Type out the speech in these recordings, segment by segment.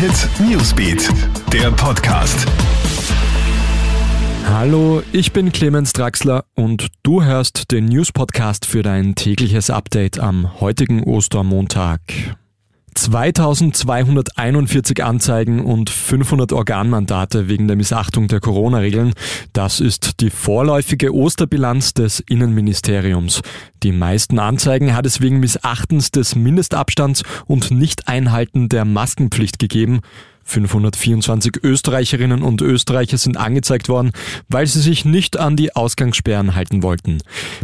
Hit Newsbeat, der Podcast. Hallo, ich bin Clemens Draxler und du hörst den News Podcast für dein tägliches Update am heutigen Ostermontag. 2241 Anzeigen und 500 Organmandate wegen der Missachtung der Corona-Regeln. Das ist die vorläufige Osterbilanz des Innenministeriums. Die meisten Anzeigen hat es wegen Missachtens des Mindestabstands und Nicht-Einhalten der Maskenpflicht gegeben. 524 Österreicherinnen und Österreicher sind angezeigt worden, weil sie sich nicht an die Ausgangssperren halten wollten.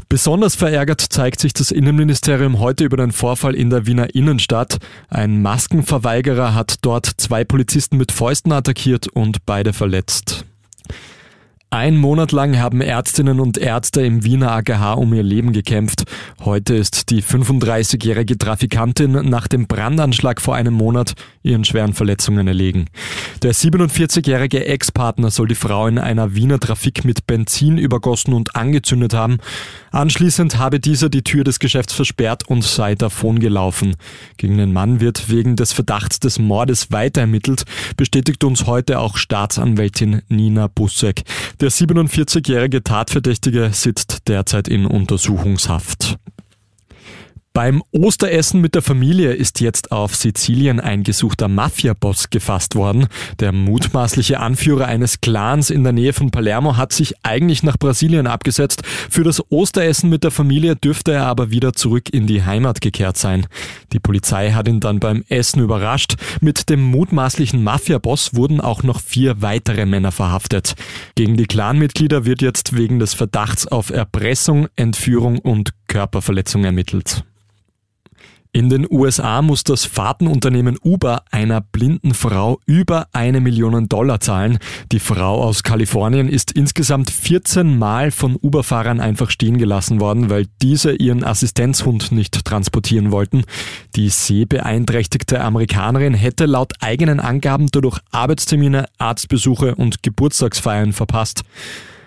Besonders verärgert zeigt sich das Innenministerium heute über den Vorfall in der Wiener Innenstadt. Ein Maskenverweigerer hat dort zwei Polizisten mit Fäusten attackiert und beide verletzt. Ein Monat lang haben Ärztinnen und Ärzte im Wiener AGH um ihr Leben gekämpft. Heute ist die 35-jährige Trafikantin nach dem Brandanschlag vor einem Monat ihren schweren Verletzungen erlegen. Der 47-jährige Ex-Partner soll die Frau in einer Wiener Trafik mit Benzin übergossen und angezündet haben. Anschließend habe dieser die Tür des Geschäfts versperrt und sei davongelaufen. Gegen den Mann wird wegen des Verdachts des Mordes weiter ermittelt, bestätigt uns heute auch Staatsanwältin Nina Bussek. Der 47-jährige Tatverdächtige sitzt derzeit in Untersuchungshaft. Beim Osteressen mit der Familie ist jetzt auf Sizilien ein gesuchter Mafia-Boss gefasst worden. Der mutmaßliche Anführer eines Clans in der Nähe von Palermo hat sich eigentlich nach Brasilien abgesetzt. Für das Osteressen mit der Familie dürfte er aber wieder zurück in die Heimat gekehrt sein. Die Polizei hat ihn dann beim Essen überrascht. Mit dem mutmaßlichen Mafia-Boss wurden auch noch vier weitere Männer verhaftet. Gegen die Clanmitglieder wird jetzt wegen des Verdachts auf Erpressung, Entführung und Körperverletzung ermittelt. In den USA muss das Fahrtenunternehmen Uber einer blinden Frau über eine Million Dollar zahlen. Die Frau aus Kalifornien ist insgesamt 14 Mal von Uber-Fahrern einfach stehen gelassen worden, weil diese ihren Assistenzhund nicht transportieren wollten. Die sehbeeinträchtigte Amerikanerin hätte laut eigenen Angaben dadurch Arbeitstermine, Arztbesuche und Geburtstagsfeiern verpasst.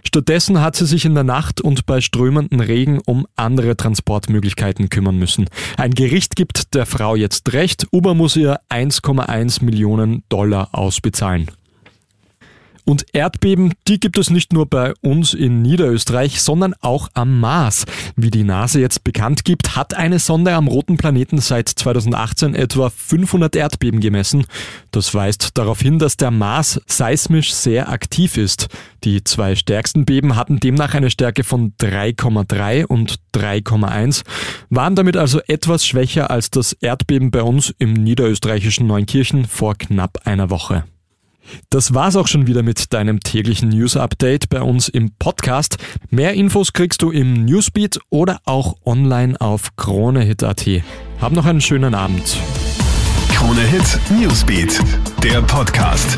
Stattdessen hat sie sich in der Nacht und bei strömenden Regen um andere Transportmöglichkeiten kümmern müssen. Ein Gericht gibt der Frau jetzt recht. Uber muss ihr 1,1 Millionen Dollar ausbezahlen. Und Erdbeben, die gibt es nicht nur bei uns in Niederösterreich, sondern auch am Mars. Wie die NASA jetzt bekannt gibt, hat eine Sonde am roten Planeten seit 2018 etwa 500 Erdbeben gemessen. Das weist darauf hin, dass der Mars seismisch sehr aktiv ist. Die zwei stärksten Beben hatten demnach eine Stärke von 3,3 und 3,1, waren damit also etwas schwächer als das Erdbeben bei uns im niederösterreichischen Neunkirchen vor knapp einer Woche. Das war's auch schon wieder mit deinem täglichen News Update bei uns im Podcast. Mehr Infos kriegst du im Newsbeat oder auch online auf kronehit.at. Hab noch einen schönen Abend. Krone Hit Newsbeat, der Podcast.